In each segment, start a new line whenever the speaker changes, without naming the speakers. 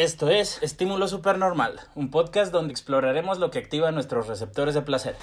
Esto es Estímulo Supernormal, un podcast donde exploraremos lo que activa nuestros receptores de placer.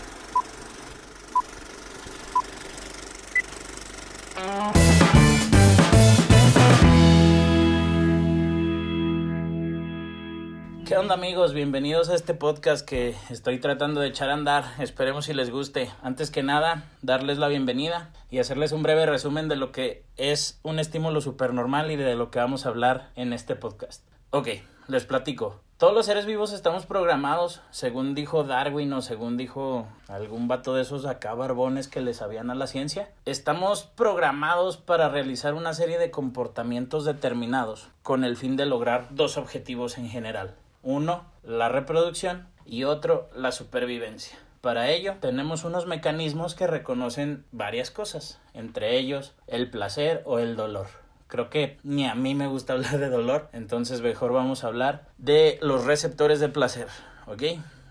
¿Qué onda amigos? Bienvenidos a este podcast que estoy tratando de echar a andar. Esperemos si les guste. Antes que nada, darles la bienvenida y hacerles un breve resumen de lo que es un estímulo supernormal y de lo que vamos a hablar en este podcast. Ok, les platico. Todos los seres vivos estamos programados, según dijo Darwin o según dijo algún vato de esos acá barbones que le sabían a la ciencia. Estamos programados para realizar una serie de comportamientos determinados con el fin de lograr dos objetivos en general. Uno, la reproducción y otro, la supervivencia. Para ello, tenemos unos mecanismos que reconocen varias cosas, entre ellos el placer o el dolor. Creo que ni a mí me gusta hablar de dolor, entonces mejor vamos a hablar de los receptores de placer, ¿ok?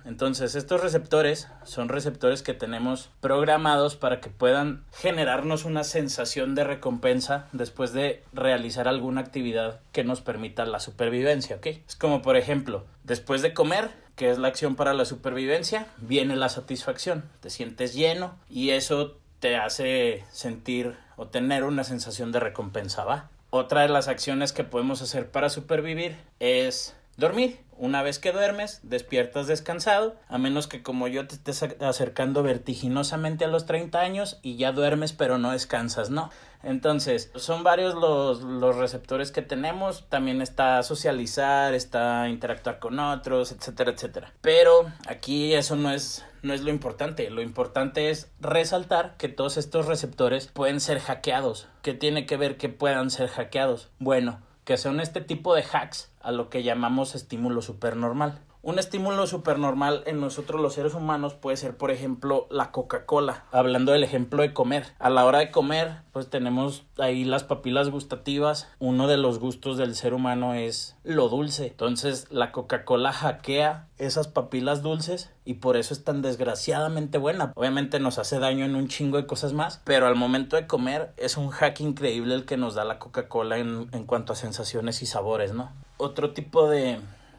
Entonces, estos receptores son receptores que tenemos programados para que puedan generarnos una sensación de recompensa después de realizar alguna actividad que nos permita la supervivencia, ¿ok? Es como, por ejemplo, después de comer, que es la acción para la supervivencia, viene la satisfacción. Te sientes lleno y eso te hace sentir o tener una sensación de recompensa, ¿va? Otra de las acciones que podemos hacer para supervivir es dormir. Una vez que duermes, despiertas descansado, a menos que como yo te estés acercando vertiginosamente a los 30 años y ya duermes pero no descansas, ¿no? Entonces, son varios los, los receptores que tenemos, también está socializar, está interactuar con otros, etcétera, etcétera. Pero aquí eso no es, no es lo importante, lo importante es resaltar que todos estos receptores pueden ser hackeados. ¿Qué tiene que ver que puedan ser hackeados? Bueno, que son este tipo de hacks a lo que llamamos estímulo supernormal. Un estímulo supernormal en nosotros los seres humanos puede ser, por ejemplo, la Coca-Cola. Hablando del ejemplo de comer. A la hora de comer, pues tenemos ahí las papilas gustativas. Uno de los gustos del ser humano es lo dulce. Entonces, la Coca-Cola hackea esas papilas dulces y por eso es tan desgraciadamente buena. Obviamente nos hace daño en un chingo de cosas más, pero al momento de comer es un hack increíble el que nos da la Coca-Cola en, en cuanto a sensaciones y sabores, ¿no? Otro tipo de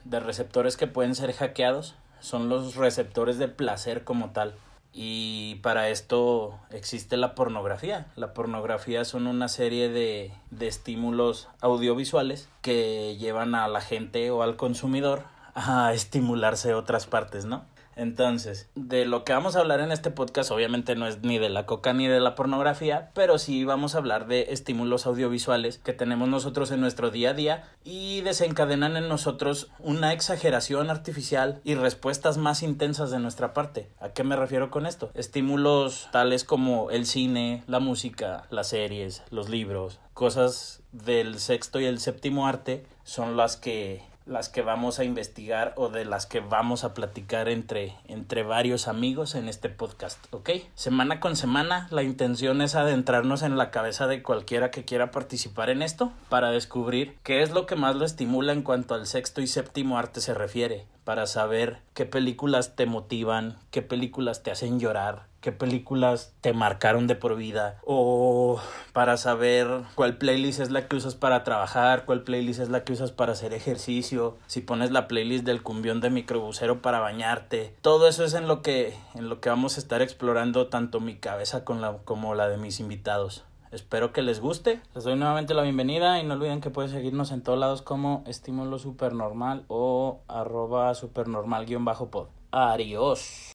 de receptores que pueden ser hackeados son los receptores de placer como tal. Y para esto existe la pornografía. La pornografía son una serie de, de estímulos audiovisuales que llevan a la gente o al consumidor a estimularse otras partes, ¿no? Entonces, de lo que vamos a hablar en este podcast obviamente no es ni de la coca ni de la pornografía, pero sí vamos a hablar de estímulos audiovisuales que tenemos nosotros en nuestro día a día y desencadenan en nosotros una exageración artificial y respuestas más intensas de nuestra parte. ¿A qué me refiero con esto? Estímulos tales como el cine, la música, las series, los libros, cosas del sexto y el séptimo arte son las que las que vamos a investigar o de las que vamos a platicar entre, entre varios amigos en este podcast, ¿ok? Semana con semana la intención es adentrarnos en la cabeza de cualquiera que quiera participar en esto para descubrir qué es lo que más lo estimula en cuanto al sexto y séptimo arte se refiere, para saber qué películas te motivan, qué películas te hacen llorar, qué películas te marcaron de por vida o para saber cuál playlist es la que usas para trabajar, cuál playlist es la que usas para hacer ejercicio, si pones la playlist del cumbión de microbusero para bañarte. Todo eso es en lo que en lo que vamos a estar explorando tanto mi cabeza como la de mis invitados. Espero que les guste. Les doy nuevamente la bienvenida y no olviden que pueden seguirnos en todos lados como estímulo supernormal o arroba supernormal-pod. Adiós.